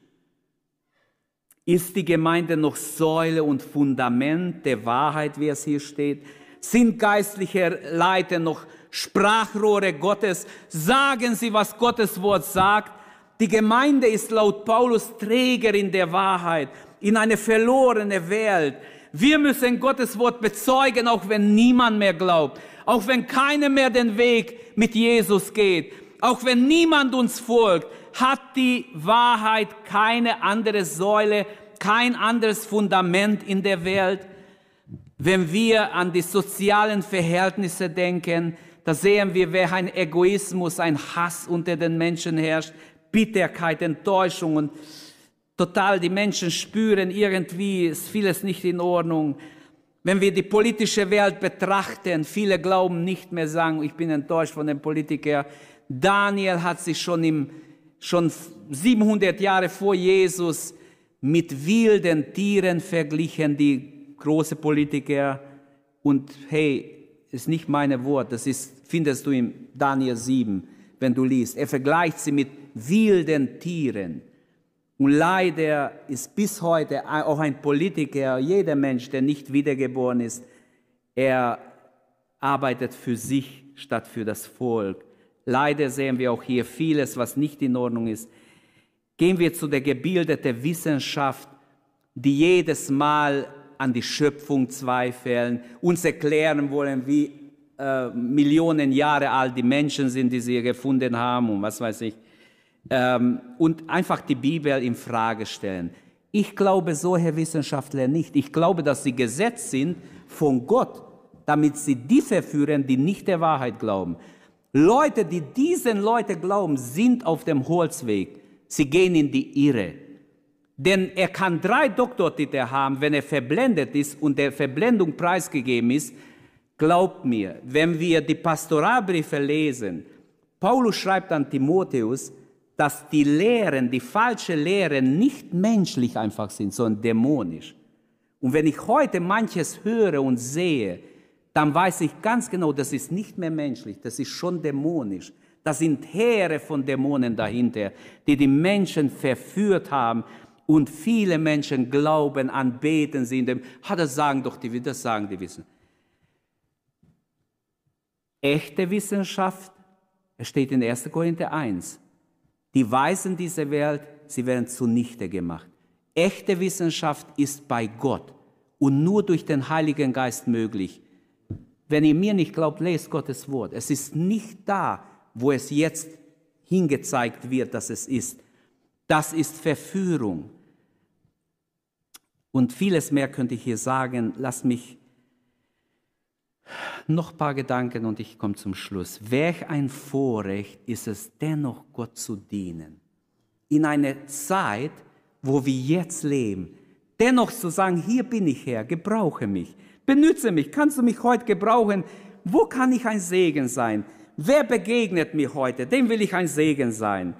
Ist die Gemeinde noch Säule und Fundament der Wahrheit, wie es hier steht? Sind geistliche Leiter noch Sprachrohre Gottes? Sagen sie, was Gottes Wort sagt? Die Gemeinde ist laut Paulus Trägerin der Wahrheit in eine verlorene Welt. Wir müssen Gottes Wort bezeugen, auch wenn niemand mehr glaubt, auch wenn keiner mehr den Weg mit Jesus geht, auch wenn niemand uns folgt, hat die Wahrheit keine andere Säule, kein anderes Fundament in der Welt. Wenn wir an die sozialen Verhältnisse denken, da sehen wir, wer ein Egoismus, ein Hass unter den Menschen herrscht, Bitterkeit, Enttäuschung und total die Menschen spüren, irgendwie ist vieles nicht in Ordnung. Wenn wir die politische Welt betrachten, viele glauben nicht mehr sagen, ich bin enttäuscht von den Politikern. Daniel hat sich schon, im, schon 700 Jahre vor Jesus mit wilden Tieren verglichen, die große Politiker. Und hey, ist nicht meine Wort, das ist, findest du in Daniel 7, wenn du liest. Er vergleicht sie mit wilden Tieren. Und leider ist bis heute auch ein Politiker, jeder Mensch, der nicht wiedergeboren ist, er arbeitet für sich statt für das Volk. Leider sehen wir auch hier vieles, was nicht in Ordnung ist. Gehen wir zu der gebildeten Wissenschaft, die jedes Mal an die Schöpfung zweifeln, uns erklären wollen, wie äh, Millionen Jahre alt die Menschen sind, die sie gefunden haben und was weiß ich ähm, und einfach die Bibel in Frage stellen. Ich glaube solche Wissenschaftler nicht. Ich glaube, dass sie gesetzt sind von Gott, damit sie die verführen, die nicht der Wahrheit glauben. Leute, die diesen Leute glauben, sind auf dem Holzweg. Sie gehen in die Irre. Denn er kann drei Doktortitel haben, wenn er verblendet ist und der Verblendung preisgegeben ist. Glaubt mir, wenn wir die Pastoralbriefe lesen, Paulus schreibt an Timotheus, dass die Lehren, die falsche Lehren nicht menschlich einfach sind, sondern dämonisch. Und wenn ich heute manches höre und sehe, dann weiß ich ganz genau, das ist nicht mehr menschlich, das ist schon dämonisch. Da sind Heere von Dämonen dahinter, die die Menschen verführt haben. Und viele Menschen glauben, anbeten sie in dem, ha, das sagen doch die, das sagen die Wissen. Echte Wissenschaft, es steht in 1. Korinther 1, die Weisen dieser Welt, sie werden zunichte gemacht. Echte Wissenschaft ist bei Gott und nur durch den Heiligen Geist möglich. Wenn ihr mir nicht glaubt, lest Gottes Wort. Es ist nicht da, wo es jetzt hingezeigt wird, dass es ist. Das ist Verführung. Und vieles mehr könnte ich hier sagen. Lass mich noch ein paar Gedanken und ich komme zum Schluss. Welch ein Vorrecht ist es dennoch, Gott zu dienen. In einer Zeit, wo wir jetzt leben, dennoch zu sagen, hier bin ich Herr, gebrauche mich, benütze mich, kannst du mich heute gebrauchen? Wo kann ich ein Segen sein? Wer begegnet mir heute? Dem will ich ein Segen sein.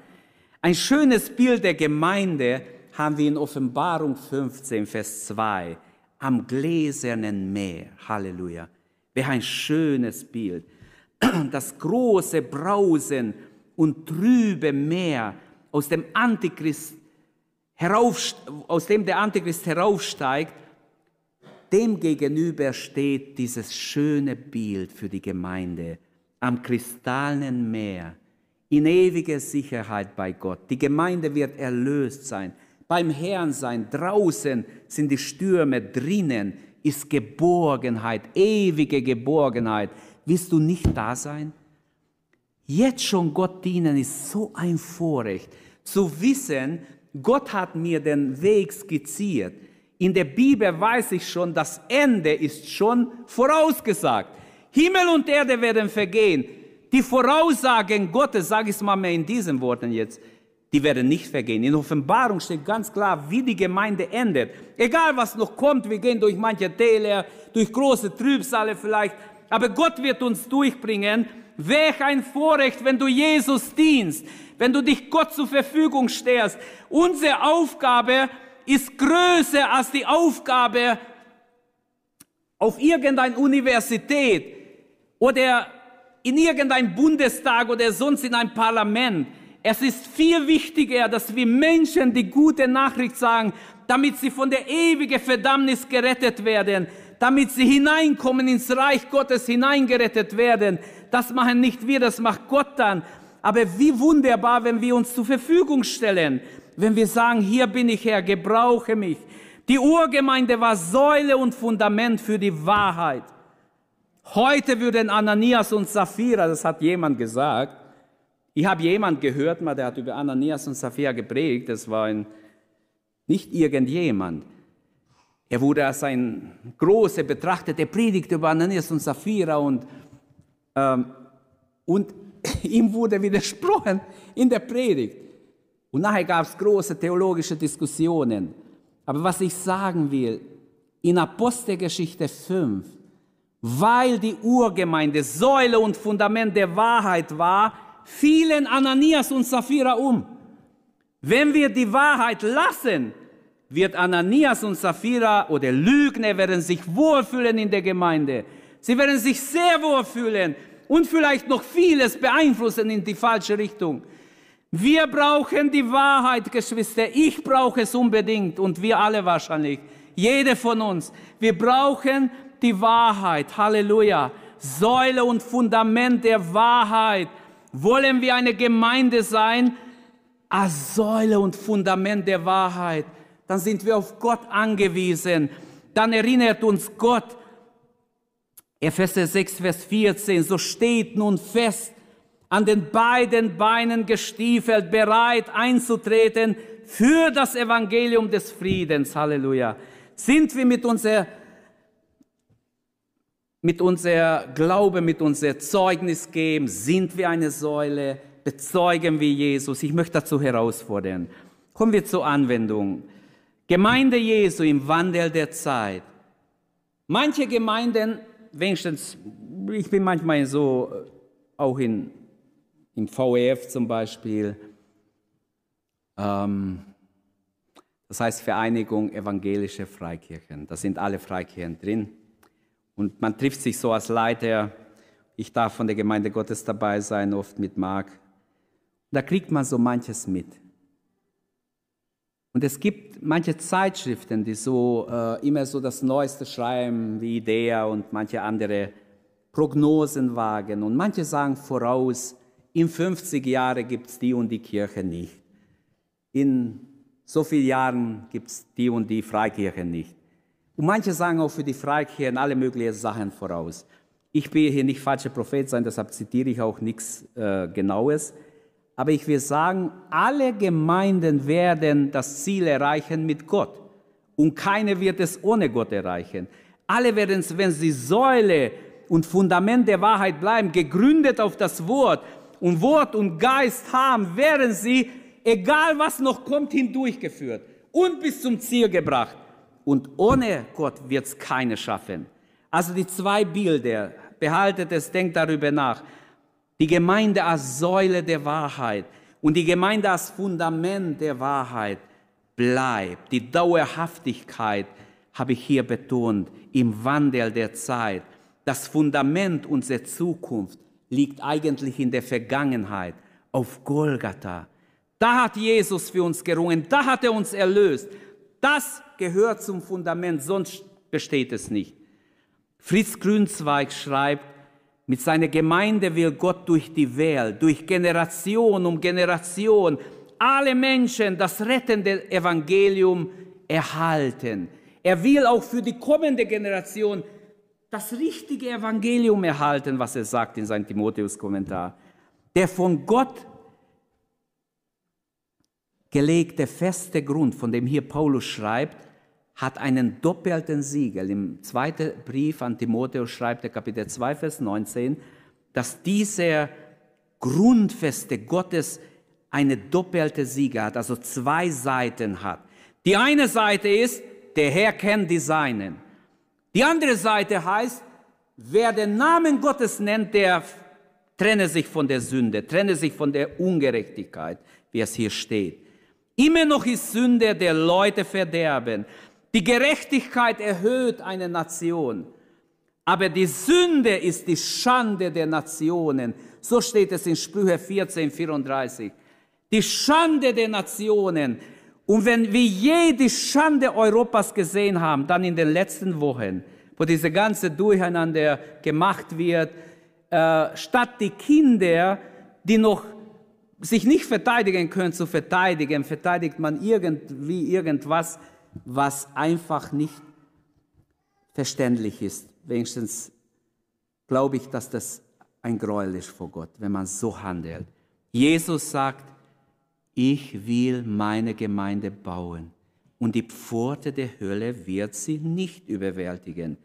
Ein schönes Bild der Gemeinde haben wir in Offenbarung 15, Vers 2, am gläsernen Meer. Halleluja. Wäre ein schönes Bild. Das große Brausen und trübe Meer, aus dem Antichrist herauf, aus dem der Antichrist heraufsteigt, dem gegenüber steht dieses schöne Bild für die Gemeinde am kristallenen Meer, in ewiger Sicherheit bei Gott. Die Gemeinde wird erlöst sein, beim Herrn sein. Draußen sind die Stürme, drinnen ist Geborgenheit, ewige Geborgenheit. Willst du nicht da sein? Jetzt schon Gott dienen ist so ein Vorrecht. Zu wissen, Gott hat mir den Weg skizziert. In der Bibel weiß ich schon, das Ende ist schon vorausgesagt. Himmel und Erde werden vergehen. Die Voraussagen Gottes, sage ich es mal mehr in diesen Worten jetzt, die werden nicht vergehen. In Offenbarung steht ganz klar, wie die Gemeinde endet. Egal was noch kommt, wir gehen durch manche Täler, durch große Trübsale vielleicht, aber Gott wird uns durchbringen. Welch ein Vorrecht, wenn du Jesus dienst, wenn du dich Gott zur Verfügung stellst. Unsere Aufgabe ist größer als die Aufgabe auf irgendeiner Universität oder in irgendeinem Bundestag oder sonst in einem Parlament. Es ist viel wichtiger, dass wir Menschen die gute Nachricht sagen, damit sie von der ewigen Verdammnis gerettet werden, damit sie hineinkommen ins Reich Gottes, hineingerettet werden. Das machen nicht wir, das macht Gott dann. Aber wie wunderbar, wenn wir uns zur Verfügung stellen, wenn wir sagen, hier bin ich Herr, gebrauche mich. Die Urgemeinde war Säule und Fundament für die Wahrheit. Heute würden Ananias und Sapphira, das hat jemand gesagt, ich habe jemand gehört, mal, der hat über Ananias und Sapphira geprägt, das war ein, nicht irgendjemand. Er wurde als ein großer betrachtet, der predigte über Ananias und Sapphira und, ähm, und ihm wurde widersprochen in der Predigt. Und nachher gab es große theologische Diskussionen. Aber was ich sagen will, in Apostelgeschichte 5 weil die Urgemeinde Säule und Fundament der Wahrheit war, fielen Ananias und Sapphira um. Wenn wir die Wahrheit lassen, wird Ananias und Sapphira oder Lügner werden sich wohlfühlen in der Gemeinde. Sie werden sich sehr wohlfühlen und vielleicht noch vieles beeinflussen in die falsche Richtung. Wir brauchen die Wahrheit, Geschwister. Ich brauche es unbedingt und wir alle wahrscheinlich. Jede von uns. Wir brauchen die Wahrheit. Halleluja. Säule und Fundament der Wahrheit. Wollen wir eine Gemeinde sein als Säule und Fundament der Wahrheit? Dann sind wir auf Gott angewiesen. Dann erinnert uns Gott. Epheser 6, Vers 14. So steht nun fest, an den beiden Beinen gestiefelt, bereit einzutreten für das Evangelium des Friedens. Halleluja. Sind wir mit unserer mit unser Glaube, mit unser Zeugnis geben, sind wir eine Säule, bezeugen wir Jesus. Ich möchte dazu herausfordern. Kommen wir zur Anwendung. Gemeinde Jesu im Wandel der Zeit. Manche Gemeinden, wenigstens, ich bin manchmal so, äh, auch in, im VEF zum Beispiel, ähm, das heißt Vereinigung Evangelische Freikirchen. Da sind alle Freikirchen drin. Und man trifft sich so als Leiter. Ich darf von der Gemeinde Gottes dabei sein, oft mit Marc. Da kriegt man so manches mit. Und es gibt manche Zeitschriften, die so äh, immer so das Neueste schreiben, wie Idea und manche andere Prognosen wagen. Und manche sagen voraus, in 50 Jahren gibt es die und die Kirche nicht. In so vielen Jahren gibt es die und die Freikirche nicht. Und manche sagen auch für die Freikirchen alle möglichen Sachen voraus. Ich will hier nicht falscher Prophet sein, deshalb zitiere ich auch nichts äh, Genaues. Aber ich will sagen, alle Gemeinden werden das Ziel erreichen mit Gott. Und keine wird es ohne Gott erreichen. Alle werden es, wenn sie Säule und Fundament der Wahrheit bleiben, gegründet auf das Wort und Wort und Geist haben, werden sie, egal was noch kommt, hindurchgeführt und bis zum Ziel gebracht. Und ohne Gott wird es keine schaffen. Also die zwei Bilder, behaltet es, denkt darüber nach. Die Gemeinde als Säule der Wahrheit und die Gemeinde als Fundament der Wahrheit bleibt. Die Dauerhaftigkeit habe ich hier betont im Wandel der Zeit. Das Fundament unserer Zukunft liegt eigentlich in der Vergangenheit, auf Golgatha. Da hat Jesus für uns gerungen, da hat er uns erlöst. Das gehört zum Fundament, sonst besteht es nicht. Fritz Grünzweig schreibt, mit seiner Gemeinde will Gott durch die Welt, durch Generation um Generation alle Menschen das rettende Evangelium erhalten. Er will auch für die kommende Generation das richtige Evangelium erhalten, was er sagt in seinem Timotheus-Kommentar. Der von Gott gelegte feste Grund, von dem hier Paulus schreibt, hat einen doppelten Siegel. Im zweiten Brief an Timotheus schreibt er Kapitel 2, Vers 19, dass dieser Grundfeste Gottes eine doppelte Siegel hat, also zwei Seiten hat. Die eine Seite ist, der Herr kennt die Seinen. Die andere Seite heißt, wer den Namen Gottes nennt, der trenne sich von der Sünde, trenne sich von der Ungerechtigkeit, wie es hier steht. Immer noch ist Sünde der Leute verderben. Die Gerechtigkeit erhöht eine Nation. Aber die Sünde ist die Schande der Nationen. So steht es in Sprüche 14, 34. Die Schande der Nationen. Und wenn wir je die Schande Europas gesehen haben, dann in den letzten Wochen, wo diese ganze Durcheinander gemacht wird, äh, statt die Kinder, die noch sich nicht verteidigen können, zu verteidigen, verteidigt man irgendwie irgendwas, was einfach nicht verständlich ist. Wenigstens glaube ich, dass das ein Gräuel ist vor Gott, wenn man so handelt. Jesus sagt, ich will meine Gemeinde bauen und die Pforte der Hölle wird sie nicht überwältigen.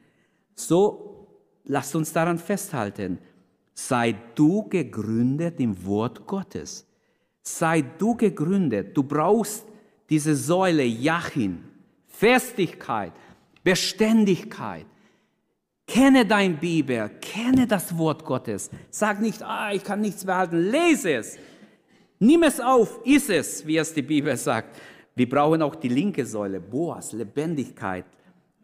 So, lasst uns daran festhalten. Sei du gegründet im Wort Gottes. Sei du gegründet. Du brauchst diese Säule Jachin, Festigkeit, Beständigkeit. Kenne dein Bibel, kenne das Wort Gottes. Sag nicht, ah, ich kann nichts behalten. Lese es. Nimm es auf, iss es, wie es die Bibel sagt. Wir brauchen auch die linke Säule, Boas, Lebendigkeit.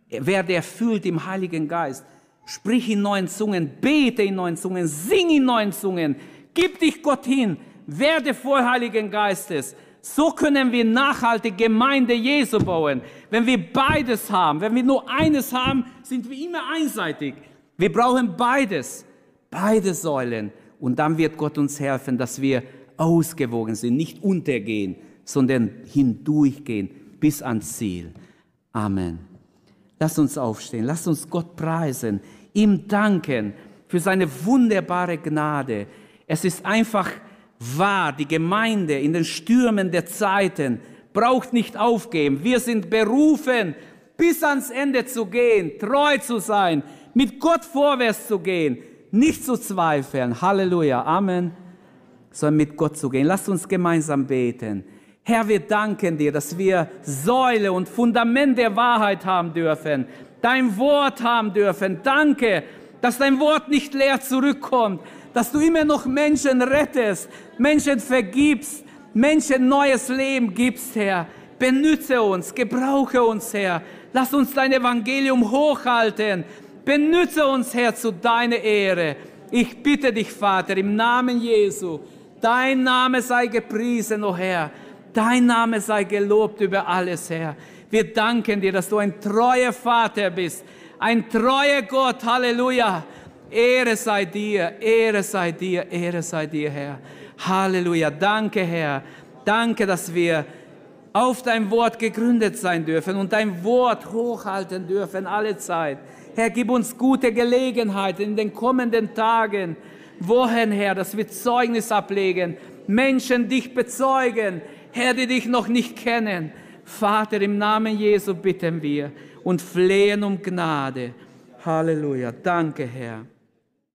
Werde erfüllt im Heiligen Geist. Sprich in neuen Zungen, bete in neuen Zungen, sing in neuen Zungen. Gib dich Gott hin, werde voll Heiligen Geistes. So können wir nachhaltig Gemeinde Jesu bauen. Wenn wir beides haben, wenn wir nur eines haben, sind wir immer einseitig. Wir brauchen beides, beide Säulen. Und dann wird Gott uns helfen, dass wir ausgewogen sind, nicht untergehen, sondern hindurchgehen bis ans Ziel. Amen. Lass uns aufstehen, lass uns Gott preisen, ihm danken für seine wunderbare Gnade. Es ist einfach wahr, die Gemeinde in den Stürmen der Zeiten braucht nicht aufgeben. Wir sind berufen, bis ans Ende zu gehen, treu zu sein, mit Gott vorwärts zu gehen, nicht zu zweifeln. Halleluja, Amen. Sondern mit Gott zu gehen. Lasst uns gemeinsam beten. Herr, wir danken dir, dass wir Säule und Fundament der Wahrheit haben dürfen, dein Wort haben dürfen. Danke, dass dein Wort nicht leer zurückkommt, dass du immer noch Menschen rettest, Menschen vergibst, Menschen neues Leben gibst, Herr. Benütze uns, gebrauche uns, Herr. Lass uns dein Evangelium hochhalten. Benütze uns, Herr, zu deiner Ehre. Ich bitte dich, Vater, im Namen Jesu, dein Name sei gepriesen, o oh Herr. Dein Name sei gelobt über alles, Herr. Wir danken dir, dass du ein treuer Vater bist, ein treuer Gott. Halleluja. Ehre sei dir, Ehre sei dir, Ehre sei dir, Herr. Halleluja. Danke, Herr. Danke, dass wir auf dein Wort gegründet sein dürfen und dein Wort hochhalten dürfen alle Zeit. Herr, gib uns gute Gelegenheit in den kommenden Tagen, Wochen, Herr, dass wir Zeugnis ablegen, Menschen dich bezeugen, Herr, die dich noch nicht kennen. Vater, im Namen Jesu bitten wir und flehen um Gnade. Halleluja. Danke, Herr.